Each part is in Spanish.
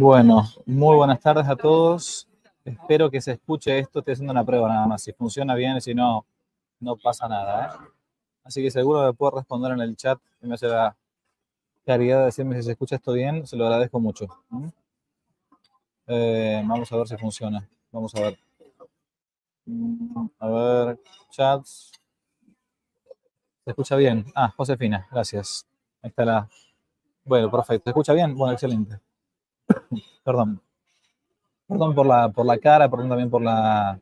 Bueno, muy buenas tardes a todos. Espero que se escuche esto. Estoy haciendo una prueba nada más. Si funciona bien, si no, no pasa nada. ¿eh? Así que seguro me puedo responder en el chat me hace la caridad de decirme si se escucha esto bien. Se lo agradezco mucho. Eh, vamos a ver si funciona. Vamos a ver. A ver, chats. ¿Se escucha bien? Ah, Josefina, gracias. Ahí está la. Bueno, perfecto. ¿Se escucha bien? Bueno, excelente. Perdón. Perdón por la, por la cara, perdón también por la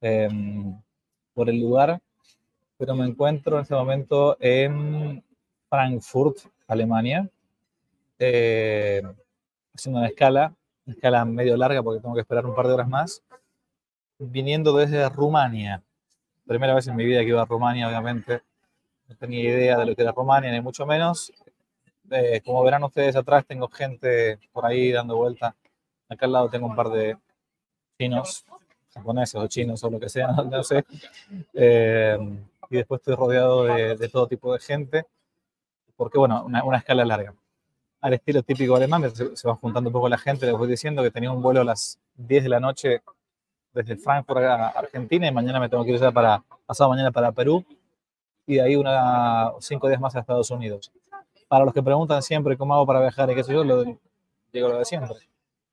em, por el lugar, pero me encuentro en este momento en Frankfurt, Alemania, eh, haciendo una escala, una escala medio larga porque tengo que esperar un par de horas más, viniendo desde Rumania. Primera vez en mi vida que iba a Rumania, obviamente. No tenía idea de lo que era Rumania, ni mucho menos. Eh, como verán ustedes atrás, tengo gente por ahí dando vuelta. Acá al lado tengo un par de chinos, japoneses o chinos o lo que sea, no, sé. Eh, y después estoy rodeado de, todo tipo de gente, porque bueno, una, escala larga. Al estilo típico alemán, se, se, va juntando un poco la gente, les voy diciendo que tenía un vuelo a las 10 de la noche desde Frankfurt a Argentina y mañana me tengo que ir ya para, pasado mañana para Perú y de ahí una, cinco días más a Estados Unidos para los que preguntan siempre cómo hago para viajar y qué sé yo, lo, digo lo de siempre.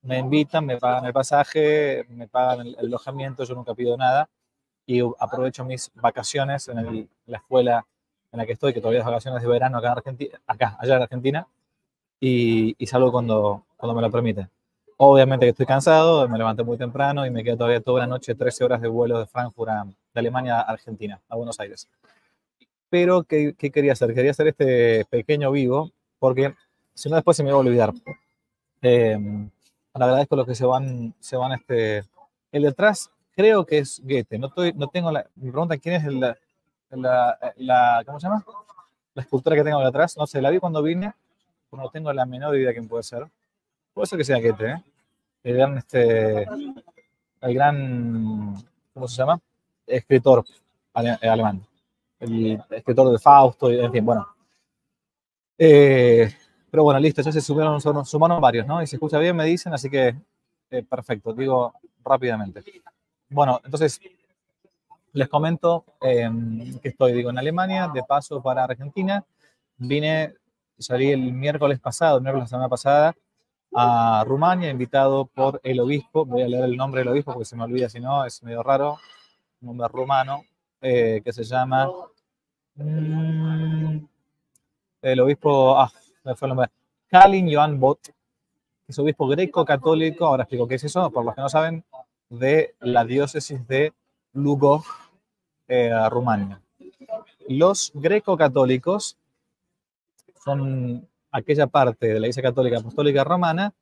Me invitan, me pagan el pasaje, me pagan el, alojamiento, yo nunca pido nada y aprovecho mis vacaciones en, la escuela en la que estoy, que todavía es vacaciones de verano acá en Argentina, acá, allá en Argentina, y, salgo cuando, cuando me lo permite. Obviamente que estoy cansado, me levanté muy temprano y me quedo todavía toda la noche 13 horas de vuelo de Frankfurt a, de Alemania a Argentina, a Buenos Aires pero ¿qué, quería hacer? Quería hacer este pequeño vivo, porque si no después se me va a olvidar. Eh, agradezco los que se van, se van este... El detrás creo que es Goethe, no, estoy, no tengo la... Me preguntan quién es la, la, ¿cómo se llama? La escultura que tengo detrás, no sé, la vi cuando vine, pero no tengo la menor idea de quién puede ser. Puede ser que sea Goethe, ¿eh? El gran, este, el gran, ¿cómo se llama? Escritor alemán el escritor de Fausto, en fin, bueno. Eh, pero bueno, listo, ya se sumaron, varios, ¿no? Y se escucha bien, me dicen, así que eh, perfecto, digo rápidamente. Bueno, entonces les comento em, que estoy, digo, en Alemania, de paso para Argentina. Vine, salí el miércoles pasado, el miércoles la semana pasada, a Rumania, invitado por el obispo. Voy a leer el nombre del obispo porque se me olvida, si no, es medio raro. Nombre rumano, eh, que se llama Mm, el obispo, ah, me fue el nombre, Kalin Joan Bot, que es obispo greco-católico, ahora explico qué es eso, por los que no saben, de la diócesis de Lugo, eh, Rumania. Los greco-católicos son aquella parte de la Iglesia Católica Apostólica Romana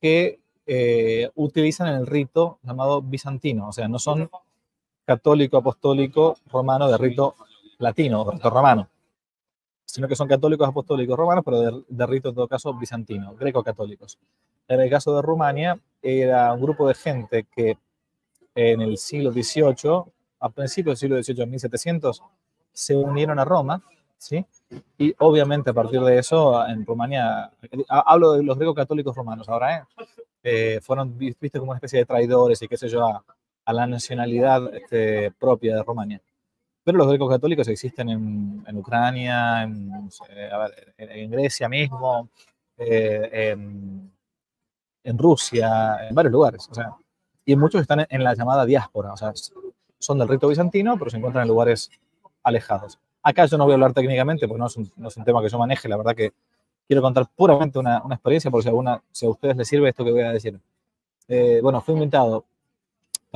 que eh, utilizan el rito llamado bizantino, o sea, no son católico apostólico romano de rito latino, romano, sino que son católicos apostólicos romanos, pero de, rito en todo caso bizantino, greco-católicos. En el caso de Rumania, era un grupo de gente que en el siglo XVIII, a principios del siglo XVIII, en 1700, se unieron a Roma, ¿sí? Y obviamente a partir de eso, en Rumania, hablo de los greco-católicos romanos ahora, ¿eh? ¿eh? fueron vistos como una especie de traidores y qué sé yo, a, la nacionalidad este, propia de Rumania pero los grecos católicos existen en, Ucrania, en, Grecia mismo, eh, en, Rusia, en varios lugares. O sea, y muchos están en, la llamada diáspora, o sea, son del rito bizantino, pero se encuentran en lugares alejados. Acá yo no voy a hablar técnicamente, porque no es un, tema que yo maneje, la verdad que quiero contar puramente una, experiencia, por si, alguna, si a ustedes les sirve esto que voy a decir. Eh, bueno, fui invitado a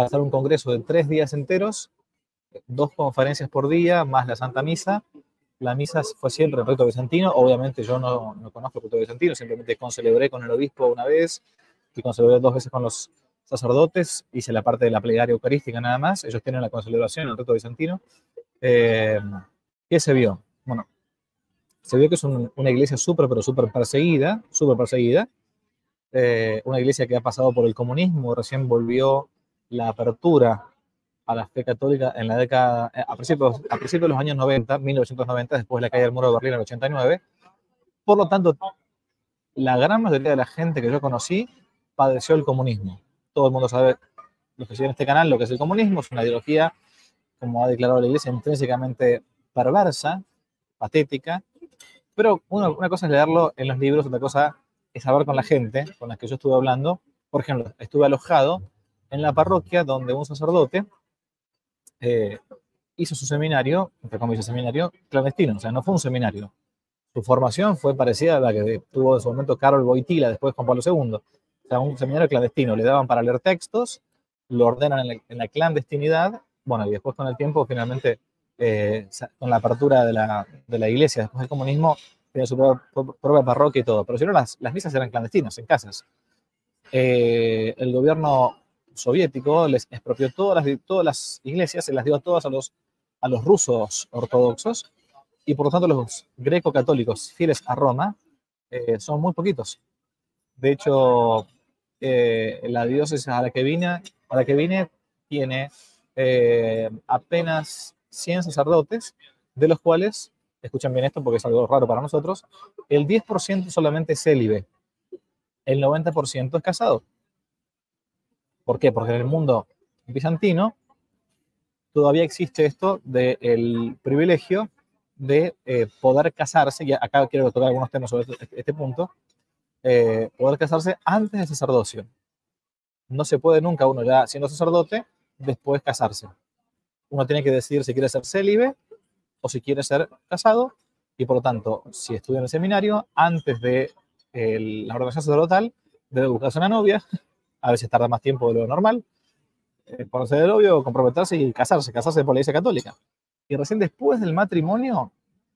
hacer un congreso de tres días enteros dos conferencias por día, más la Santa Misa. La misa fue siempre el rito bizantino. Obviamente yo no, no conozco el rito bizantino, simplemente concelebré con el obispo una vez y concelebré dos veces con los sacerdotes. Hice la parte de la plegaria eucarística nada más. Ellos tienen la concelebración, el rito bizantino. Eh, ¿Qué se vio? Bueno, se vio que es una iglesia súper, pero súper perseguida, súper perseguida. Eh, una iglesia que ha pasado por el comunismo, recién volvió la apertura a la fe católica en la década, eh, a principios, a principios de los años 90, 1990, después de la caída del muro de Berlín en el 89. Por lo tanto, la gran mayoría de la gente que yo conocí padeció el comunismo. Todo el mundo sabe, los que siguen este canal, lo que es el comunismo, es una ideología, como ha declarado la Iglesia, intrínsecamente perversa, patética, pero una, una cosa es leerlo en los libros, otra cosa es hablar con la gente con la que yo estuve hablando. Por ejemplo, estuve alojado en la parroquia donde un sacerdote eh, hizo su seminario, entre comillas, seminario clandestino, o sea, no fue un seminario. Su formación fue parecida a la que tuvo en su momento Carol Boitila, después Juan Pablo II. O sea, un seminario clandestino. Le daban para leer textos, lo ordenan en la, clandestinidad, bueno, y después con el tiempo, finalmente, eh, con la apertura de la, de la iglesia, después del comunismo, tenía su propia, parroquia y todo. Pero si no, las, las misas eran clandestinas, en casas. Eh, el gobierno soviético les expropió todas las, todas las iglesias, se las dio a todas a los, a los rusos ortodoxos, y por lo tanto los greco-católicos fieles a Roma eh, son muy poquitos. De hecho, eh, la diócesis a la que vine, a la que vine tiene apenas 100 sacerdotes, de los cuales escuchen bien esto porque es algo raro para nosotros, el 10% solamente es célibe, el 90% es casado. ¿Por qué? Porque en el mundo bizantino todavía existe esto del privilegio de eh, poder casarse, y acá quiero tocar algunos temas sobre este, este punto, eh, poder casarse antes del sacerdocio. No se puede nunca uno ya siendo sacerdote después casarse. Uno tiene que decidir si quiere ser célibe o si quiere ser casado, y por lo tanto, si estudia en el seminario, antes de la ordenación sacerdotal, debe buscarse una novia, a veces tarda más tiempo de lo normal, eh, ponerse de novio, comprometerse y casarse, casarse por la iglesia católica. Y recién después del matrimonio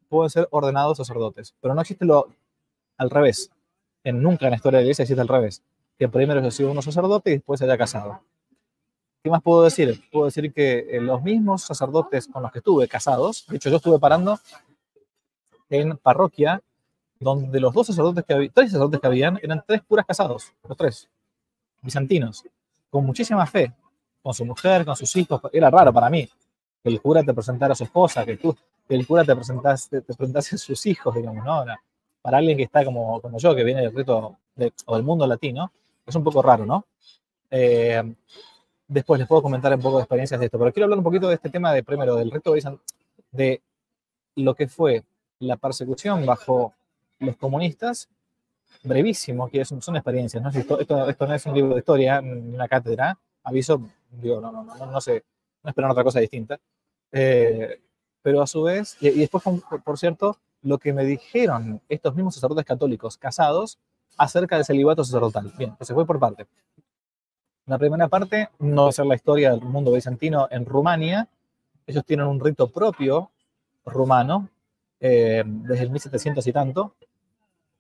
pueden ser ordenados sacerdotes, pero no existe lo al revés. En, nunca en la historia de la iglesia existe al revés, que primero se sido uno sacerdote y después se haya casado. ¿Qué más puedo decir? Puedo decir que eh, los mismos sacerdotes con los que estuve casados, de hecho yo estuve parando en parroquia, donde los dos sacerdotes que había, tres sacerdotes que habían, eran tres puras casados, los tres, bizantinos, con muchísima fe, con su mujer, con sus hijos. Era raro para mí que el cura te presentara a su esposa, que tú, que el cura te presentase, te presentase a sus hijos, digamos, ¿no? Para alguien que está como, como yo, que viene del reto o del mundo latino, es un poco raro, ¿no? Eh, Después les puedo comentar un poco de experiencias de esto, pero quiero hablar un poquito de este tema de primero del reto de lo que fue la persecución bajo los comunistas, brevísimo, que son, son experiencias, ¿no? Esto, esto, no es un libro de historia ni una cátedra, aviso, digo, no, no, no, no sé, no esperan otra cosa distinta. Eh, pero a su vez, y, después, por, cierto, lo que me dijeron estos mismos sacerdotes católicos casados acerca del celibato sacerdotal. Bien, pues se fue por parte. La primera parte no va a ser la historia del mundo bizantino en Rumania. Ellos tienen un rito propio rumano eh, desde el 1700 y tanto,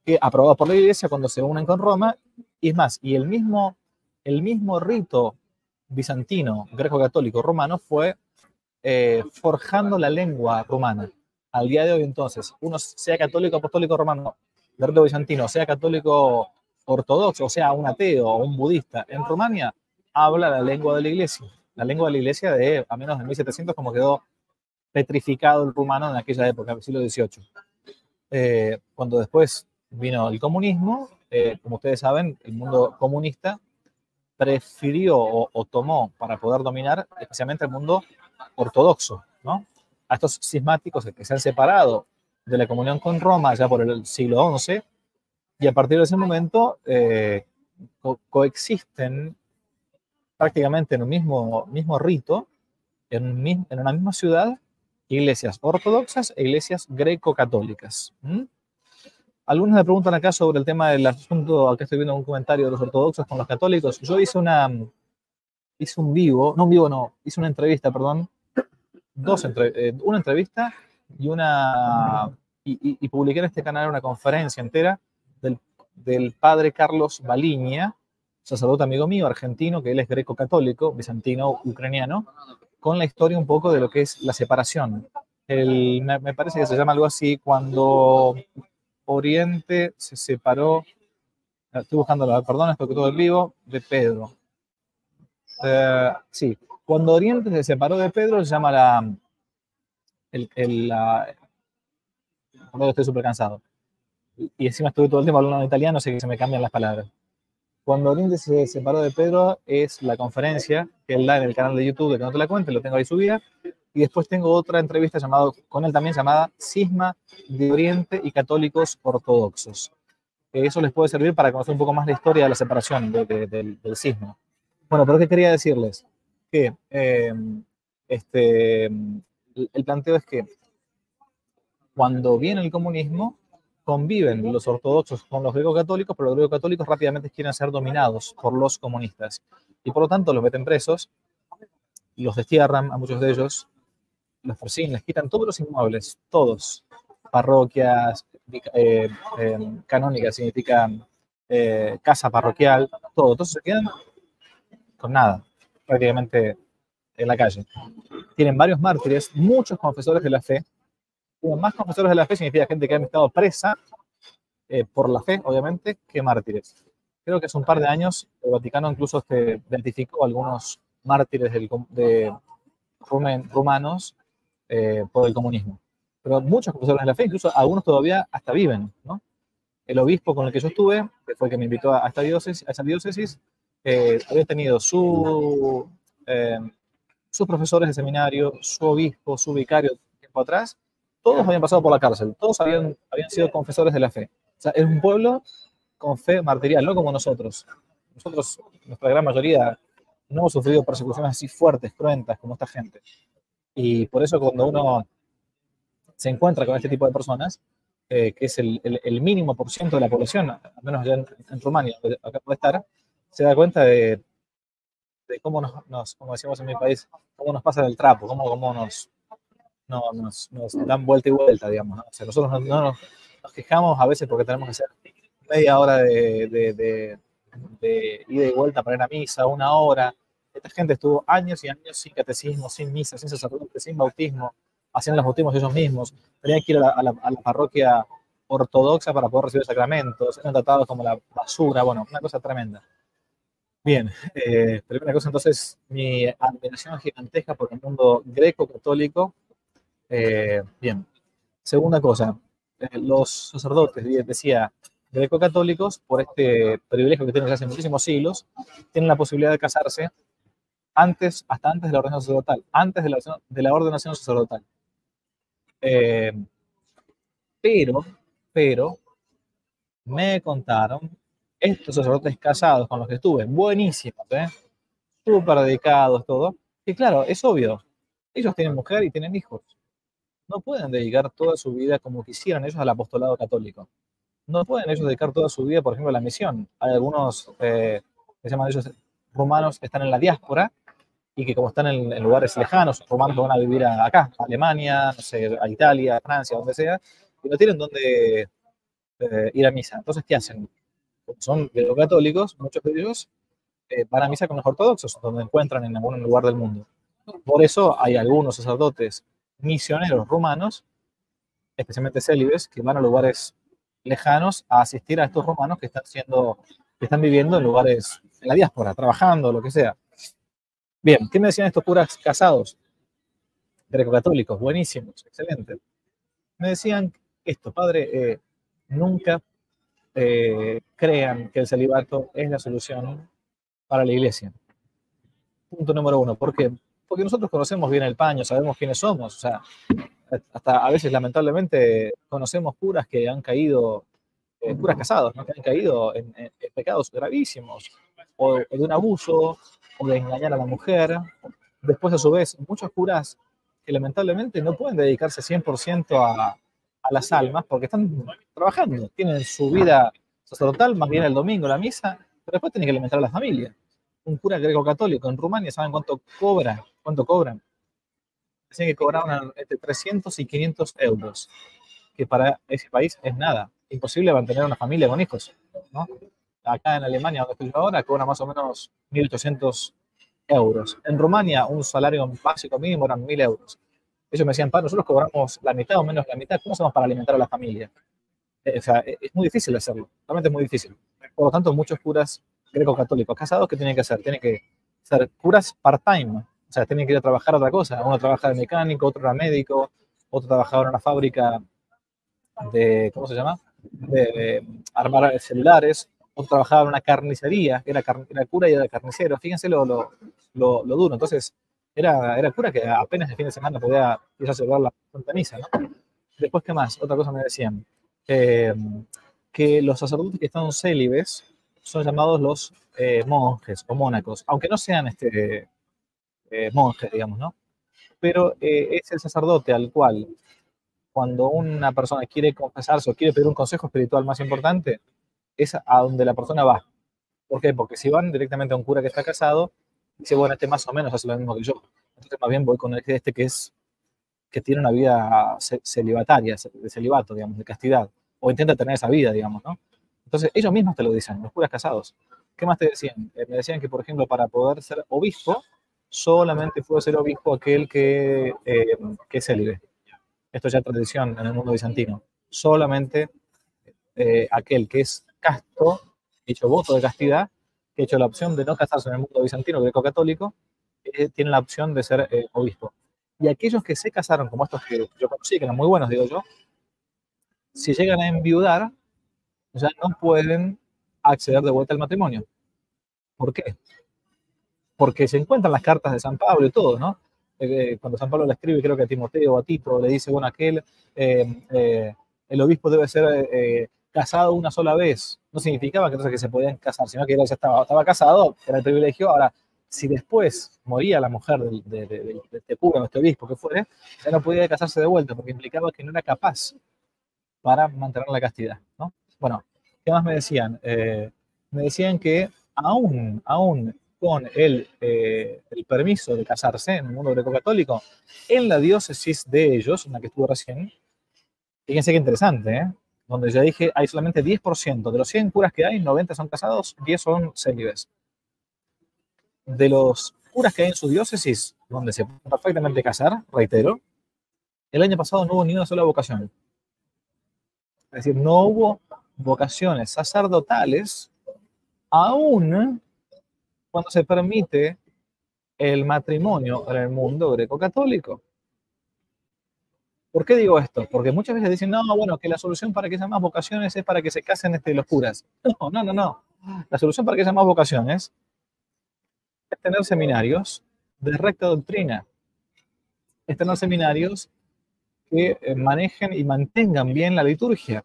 que aprobado por la iglesia cuando se unen con Roma. Y es más, y el mismo, el mismo rito bizantino, greco-católico romano fue eh, forjando la lengua rumana. Al día de hoy, entonces, uno sea católico, apostólico romano, de rito bizantino, sea católico ortodoxo, o sea, un ateo o un budista en Rumania, habla la lengua de la iglesia. La lengua de la iglesia de a menos de 1700, como quedó petrificado el rumano en aquella época, siglo XVIII. Eh, cuando después vino el comunismo, eh, como ustedes saben, el mundo comunista prefirió o, tomó para poder dominar especialmente el mundo ortodoxo, ¿no? A estos cismáticos que se han separado de la comunión con Roma ya por el siglo XI, y a partir de ese momento eh, coexisten prácticamente en un mismo, mismo rito, en, en una misma ciudad, iglesias ortodoxas e iglesias greco-católicas. Algunos me preguntan acá sobre el tema del asunto, acá estoy viendo un comentario de los ortodoxos con los católicos. Yo hice una, hice un vivo, no un vivo, no, hice una entrevista, perdón, dos entre, eh, una entrevista y una, y, y, publiqué en este canal una conferencia entera del, padre Carlos Baliña, sacerdote amigo mío, argentino, que él es greco-católico, bizantino, ucraniano, con la historia un poco de lo que es la separación. me, parece que se llama algo así, cuando Oriente se separó, estoy buscando la perdón, esto que todo el vivo, de Pedro. Eh, sí, cuando Oriente se separó de Pedro, se llama la, el, el la, estoy súper cansado y encima estuve todo el tiempo hablando en italiano, sé que se me cambian las palabras. Cuando Orinde se separó de Pedro, es la conferencia que él da en el canal de YouTube de Que no te la cuente, lo tengo ahí subida. Y después tengo otra entrevista llamado, con él también llamada Cisma de Oriente y Católicos Ortodoxos. Eso les puede servir para conocer un poco más la historia de la separación del, cisma. Bueno, pero ¿qué quería decirles? Que eh, este, el planteo es que cuando viene el comunismo, conviven los ortodoxos con los greco-católicos, pero los greco-católicos rápidamente quieren ser dominados por los comunistas. Y por lo tanto los meten presos, los destierran a muchos de ellos, los persiguen, les quitan todos los inmuebles, todos. Parroquias, eh, eh, canónicas significa eh, casa parroquial, todo. Entonces se quedan con nada, prácticamente en la calle. Tienen varios mártires, muchos confesores de la fe, más confesores de la fe significa gente que ha estado presa eh, por la fe, obviamente, que mártires. Creo que hace un par de años el Vaticano incluso este, identificó algunos mártires de rumanos eh, por el comunismo. Pero muchos confesores de la fe, incluso algunos todavía hasta viven. ¿no? El obispo con el que yo estuve, que fue el que me invitó a esta diócesis, a esa diócesis eh, había tenido su, sus profesores de seminario, su obispo, su vicario tiempo atrás, todos habían pasado por la cárcel, todos habían, habían sido confesores de la fe. O sea, es un pueblo con fe martirial, no como nosotros. Nosotros, nuestra gran mayoría, no hemos sufrido persecuciones así fuertes, cruentas como esta gente. Y por eso cuando uno se encuentra con este tipo de personas, eh, que es el, mínimo por ciento de la población, al menos ya en, Rumania, acá puede estar, se da cuenta de, de cómo nos, como decimos en mi país, cómo nos pasa el trapo, cómo, cómo nos, no, nos, dan vuelta y vuelta, digamos. O sea, nosotros no, nos, quejamos a veces porque tenemos que hacer media hora de, de, de, ida y vuelta para ir a misa, una hora. Esta gente estuvo años y años sin catecismo, sin misa, sin sacerdote, sin bautismo, haciendo los bautismos ellos mismos. Tenían que ir a la, parroquia ortodoxa para poder recibir sacramentos, eran tratados como la basura, bueno, una cosa tremenda. Bien, eh, primera cosa entonces, mi admiración gigantesca por el mundo greco-católico, eh, bien, segunda cosa, eh, los sacerdotes, decía, greco-católicos, por este privilegio que tienen hace muchísimos siglos, tienen la posibilidad de casarse antes, hasta antes de la ordenación sacerdotal, antes de la, de la ordenación sacerdotal. Eh, pero, pero, me contaron estos sacerdotes casados con los que estuve, buenísimos, ¿eh? súper dedicados, todo, y claro, es obvio, ellos tienen mujer y tienen hijos no pueden dedicar toda su vida como quisieran ellos al apostolado católico. No pueden ellos dedicar toda su vida, por ejemplo, a la misión. Hay algunos eh, que se llaman ellos romanos que están en la diáspora y que como están en, lugares lejanos, romanos van a vivir acá, a Alemania, a Italia, a Francia, donde sea, y no tienen dónde eh, ir a misa. Entonces, ¿qué hacen? Son católicos, muchos de ellos eh, van a misa con los ortodoxos, donde encuentran en algún lugar del mundo. Por eso hay algunos sacerdotes misioneros romanos, especialmente célibes, que van a lugares lejanos a asistir a estos romanos que están siendo, que están viviendo en lugares en la diáspora, trabajando, lo que sea. Bien, ¿qué me decían estos curas casados? Greco-católicos, buenísimos, excelente. Me decían esto, padre, eh, nunca eh, crean que el celibato es la solución para la iglesia. Punto número uno. ¿Por qué? porque nosotros conocemos bien el paño, sabemos quiénes somos, o sea, hasta a veces lamentablemente conocemos curas que han caído, eh, curas casados, ¿no? que han caído en, pecados gravísimos, o, de un abuso, o de engañar a la mujer. Después, a su vez, muchos curas que lamentablemente no pueden dedicarse 100% a, a las almas porque están trabajando, tienen su vida sacerdotal, más bien el domingo, la misa, pero después tienen que alimentar a la familia un cura greco-católico en Rumania, ¿saben cuánto cobra? ¿Cuánto cobran? Dicen que cobraban entre 300 y 500 euros, que para ese país es nada. Imposible mantener una familia con hijos, ¿no? Acá en Alemania, donde estoy ahora, cobra más o menos 1.800 euros. En Rumania, un salario básico mínimo eran 1.000 euros. Ellos me decían, para nosotros cobramos la mitad o menos la mitad, ¿cómo hacemos para alimentar a la familia? Eh, o sea, es muy difícil hacerlo, realmente es muy difícil. Por lo tanto, muchos curas greco-católicos casados, ¿qué tienen que hacer? Tienen que ser curas part-time, o sea, tienen que ir a trabajar otra cosa. Uno trabaja de mecánico, otro era médico, otro trabajador en una fábrica de, ¿cómo se llama? de, armar celulares, otro trabajaba en una carnicería, era, era cura y era carnicero. Fíjense lo, lo, lo, duro. Entonces, era, era cura que apenas el fin de semana podía ir a celebrar la Santa Misa, ¿no? Después, ¿qué más? Otra cosa me decían. Eh, que los sacerdotes que están célibes son llamados los eh, monjes o mónacos, aunque no sean este, eh, monjes, digamos, ¿no? Pero es el sacerdote al cual, cuando una persona quiere confesarse o quiere pedir un consejo espiritual más importante, es a donde la persona va. ¿Por qué? Porque si van directamente a un cura que está casado, dice, bueno, este más o menos hace lo mismo que yo. Entonces, más bien voy con este que es que tiene una vida celibataria, de celibato, digamos, de castidad, o intenta tener esa vida, digamos, ¿no? Entonces, ellos mismos te lo dicen, los curas casados. ¿Qué más te decían? Eh, me decían que, por ejemplo, para poder ser obispo, solamente puede ser obispo aquel que, eh, que es célibe. Esto ya es tradición en el mundo bizantino. Solamente eh, aquel que es casto, hecho voto de castidad, que ha hecho la opción de no casarse en el mundo bizantino greco-católico, tiene la opción de ser obispo. Y aquellos que se casaron, como estos que yo conocí, que eran muy buenos, digo yo, si llegan a enviudar, ya no pueden acceder de vuelta al matrimonio. ¿Por qué? Porque se encuentran las cartas de San Pablo y todo, ¿no? Eh, eh, cuando San Pablo le escribe, creo que a Timoteo o a Tito, le dice, bueno, aquel, eh, el obispo debe ser casado una sola vez. No significaba que entonces que se podían casar, sino que él ya estaba, estaba casado, era el privilegio. Ahora, si después moría la mujer del, de, de, de, este cura o este obispo que fuere, ya no podía casarse de vuelta, porque implicaba que no era capaz para mantener la castidad. ¿no? Bueno, ¿qué más me decían? Eh, me decían que aún, aún con el, eh, el, permiso de casarse en el mundo greco-católico, en la diócesis de ellos, en la que estuve recién, fíjense qué interesante, ¿eh? Donde ya dije, hay solamente 10%, de los 100 curas que hay, 90 son casados, 10 son célibes de los curas que hay en su diócesis, donde se puede perfectamente casar, reitero, el año pasado no hubo ni una sola vocación. Es decir, no hubo vocaciones sacerdotales, aún cuando se permite el matrimonio en el mundo greco-católico. ¿Por qué digo esto? Porque muchas veces dicen, no, bueno, que la solución para que haya más vocaciones es para que se casen este, los curas. No, no, no, no. La solución para que haya más vocaciones es tener seminarios de recta doctrina, es tener seminarios que eh, manejen y mantengan bien la liturgia,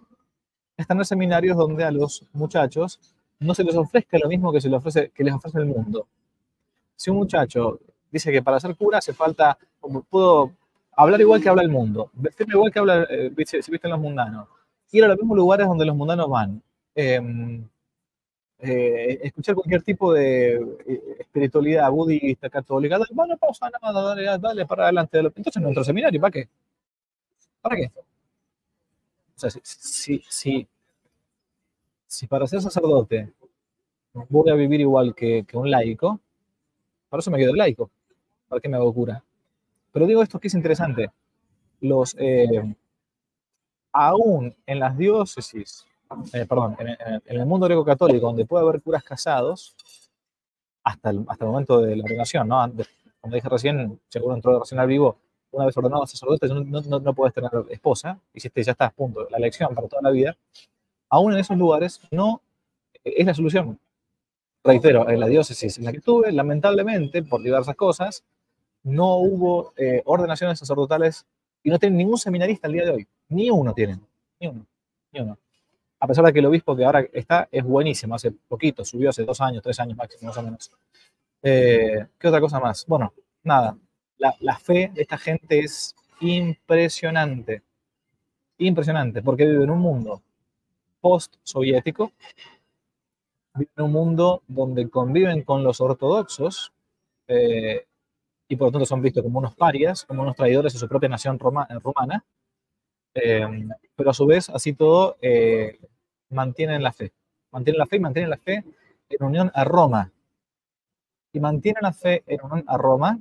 es tener seminarios donde a los muchachos no se les ofrezca lo mismo que, se les ofrece, que les ofrece el mundo. Si un muchacho dice que para ser cura hace falta, puedo hablar igual que habla el mundo, vestirme igual que habla, eh, visten los mundanos, ir a los mismos lugares donde los mundanos van, eh, eh, escuchar cualquier tipo de eh, espiritualidad budista, católica, dale, bueno, pausa nada, dale, dale para adelante. Entonces nuestro seminario, ¿para qué? ¿Para qué? O sea, si, si, si para ser sacerdote voy a vivir igual que, que un laico, para eso me quedo laico. ¿Para qué me hago cura? Pero digo esto que es interesante. Los, eh, aún en las diócesis eh, perdón, en, el mundo greco-católico, donde puede haber curas casados, hasta el, hasta el momento de la ordenación, ¿no? como dije recién, seguro entró recién al vivo, una vez ordenado sacerdote, no, no, no, puedes tener esposa, si ya estás, punto, la elección para toda la vida, aún en esos lugares no es la solución. Reitero, en la diócesis en la que estuve, lamentablemente, por diversas cosas, no hubo eh, ordenaciones sacerdotales y no tienen ningún seminarista al día de hoy. Ni uno tienen. Ni uno. Ni uno a pesar de que el obispo que ahora está es buenísimo, hace poquito, subió hace dos años, tres años máximo, más o menos. Eh, ¿Qué otra cosa más? Bueno, nada, la, fe de esta gente es impresionante, impresionante, porque vive en un mundo post-soviético, vive en un mundo donde conviven con los ortodoxos eh, y por lo tanto son vistos como unos parias, como unos traidores de su propia nación romana, Em, pero a su vez, así todo, eh, mantienen la fe. Mantienen la fe y mantienen la fe en unión a Roma. Y mantienen la fe en unión a Roma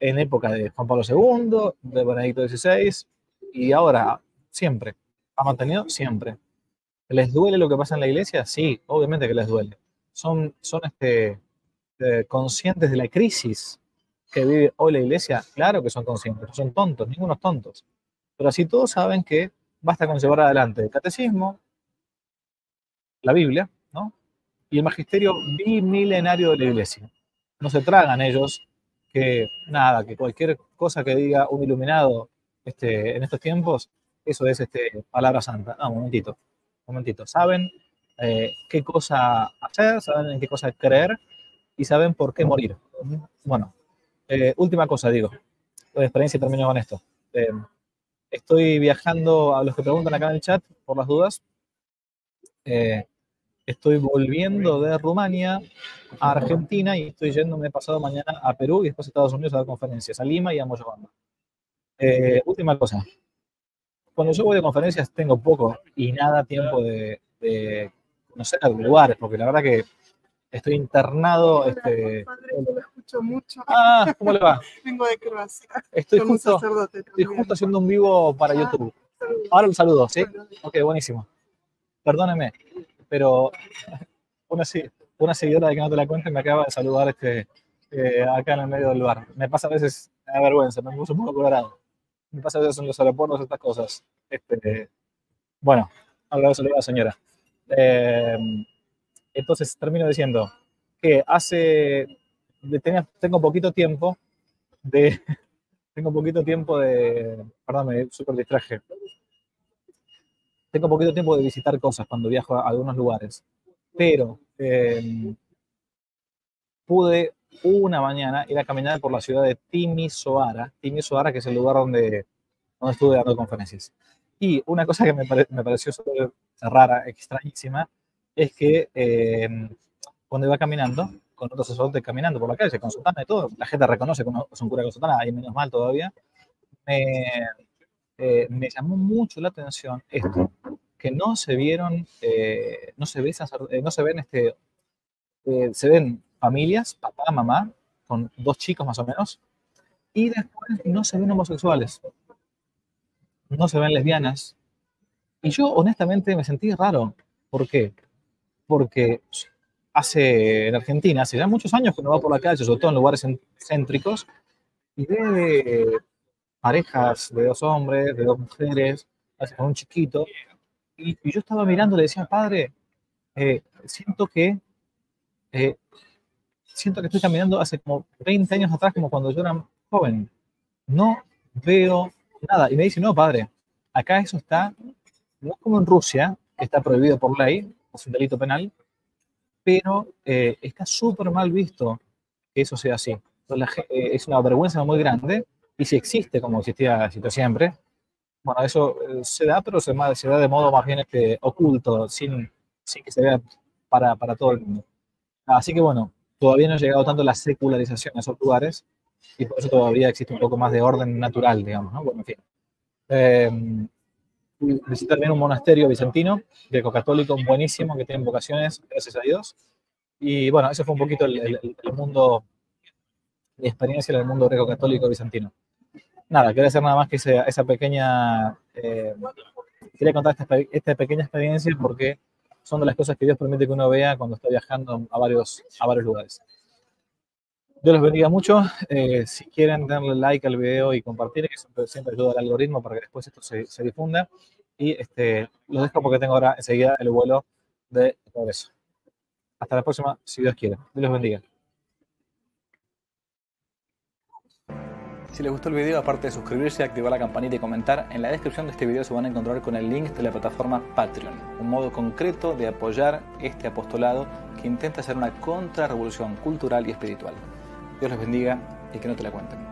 en época de Juan Pablo II, de Benedicto XVI, y ahora, siempre. Ha mantenido siempre. ¿Les duele lo que pasa en la iglesia? Sí, obviamente que les duele. Son, son este, eh, conscientes de la crisis que vive hoy la iglesia. Claro que son conscientes, son tontos, ningunos tontos. Pero así todos saben que basta con llevar adelante el catecismo, la Biblia, ¿no? Y el magisterio bimilenario de la iglesia. No se tragan ellos que nada, que cualquier cosa que diga un iluminado este, en estos tiempos, eso es este, palabra santa. No, un momentito, un momentito. Saben eh, qué cosa hacer, saben en qué cosa creer y saben por qué morir. Bueno, eh, última cosa, digo. La experiencia termino con esto. Eh, estoy viajando, a los que preguntan acá en el chat, por las dudas, estoy volviendo de Rumania a Argentina y estoy yéndome pasado mañana a Perú y después a Estados Unidos a dar conferencias, a Lima y a Moyobamba. Eh, última cosa. Cuando yo voy de conferencias tengo poco y nada tiempo de, conocer lugares, porque la verdad que estoy internado. Este... mucho. Ah, ¿cómo le va? Vengo de Croacia. Estoy justo, estoy justo haciendo un vivo para ah, YouTube. Ahora un saludo, ¿sí? Ok, buenísimo. Perdóneme, pero una, una seguidora de que no te la cuente me acaba de saludar este, eh, acá en el medio del lugar. Me pasa a veces, me vergüenza, me puso un poco colorado. Me pasa a veces en los aeropuertos estas cosas. Este, bueno, ahora de saludar a la señora. Eh, entonces termino diciendo que hace, tengo, poquito tiempo de, tengo poquito tiempo de, perdón, me súper distraje. Tengo poquito tiempo de visitar cosas cuando viajo a algunos lugares, pero em, pude una mañana ir a caminar por la ciudad de Timisoara, Timisoara que es el lugar donde, donde estuve dando conferencias. Y una cosa que me, me pareció rara, extrañísima, es que em, cuando iba caminando, con otros sacerdotes caminando por la calle, con sotana y todo, la gente reconoce que es un cura con sotana, y menos mal todavía, me, eh, me llamó mucho la atención esto, que no se vieron, eh, no, se ve eh, no se ven, este, se ven familias, papá, mamá, con dos chicos más o menos, y después no se ven homosexuales, no se ven lesbianas. Y yo honestamente me sentí raro. ¿Por qué? Porque hace en Argentina, hace ya muchos años que uno va por la calle, sobre todo en lugares céntricos, y ve parejas de dos hombres, de dos mujeres, con un chiquito. Y, yo estaba mirando, le decía, padre, eh, siento que eh, siento que estoy caminando hace como 20 años atrás, como cuando yo era joven. No veo nada. Y me dice, no, padre, acá eso está, no como en Rusia, que está prohibido por ley, es un delito penal, pero eh, está súper mal visto que eso sea así. es una vergüenza muy grande y si existe, como existía siempre, bueno, eso eh, se da, pero se, se da de modo más bien este, oculto, sin, sin que se vea para, para todo el mundo. Así que bueno, todavía no ha llegado tanto la secularización a esos lugares y por eso todavía existe un poco más de orden natural, digamos, ¿no? Bueno, en fin. Eh, visité también un monasterio bizantino, greco-católico, buenísimo, que tiene vocaciones, gracias a Dios. Y bueno, ese fue un poquito el, el, el mundo, mi experiencia en el mundo greco-católico bizantino nada, quería hacer nada más que esa, esa pequeña, eh, quería contar esta, esta, pequeña experiencia porque son de las cosas que Dios permite que uno vea cuando está viajando a varios, a varios lugares. Dios los bendiga mucho. Eh, si quieren darle like al video y compartir, que siempre, ayuda al algoritmo para que después esto se, se difunda. Y este, los dejo porque tengo ahora enseguida el vuelo de regreso. Hasta la próxima, si Dios quiere. Dios los bendiga. Si les gustó el video, aparte de suscribirse, activar la campanita y comentar, en la descripción de este video se van a encontrar con el link de la plataforma Patreon, un modo concreto de apoyar este apostolado que intenta hacer una contrarrevolución cultural y espiritual. Dios les bendiga y que no te la cuenten.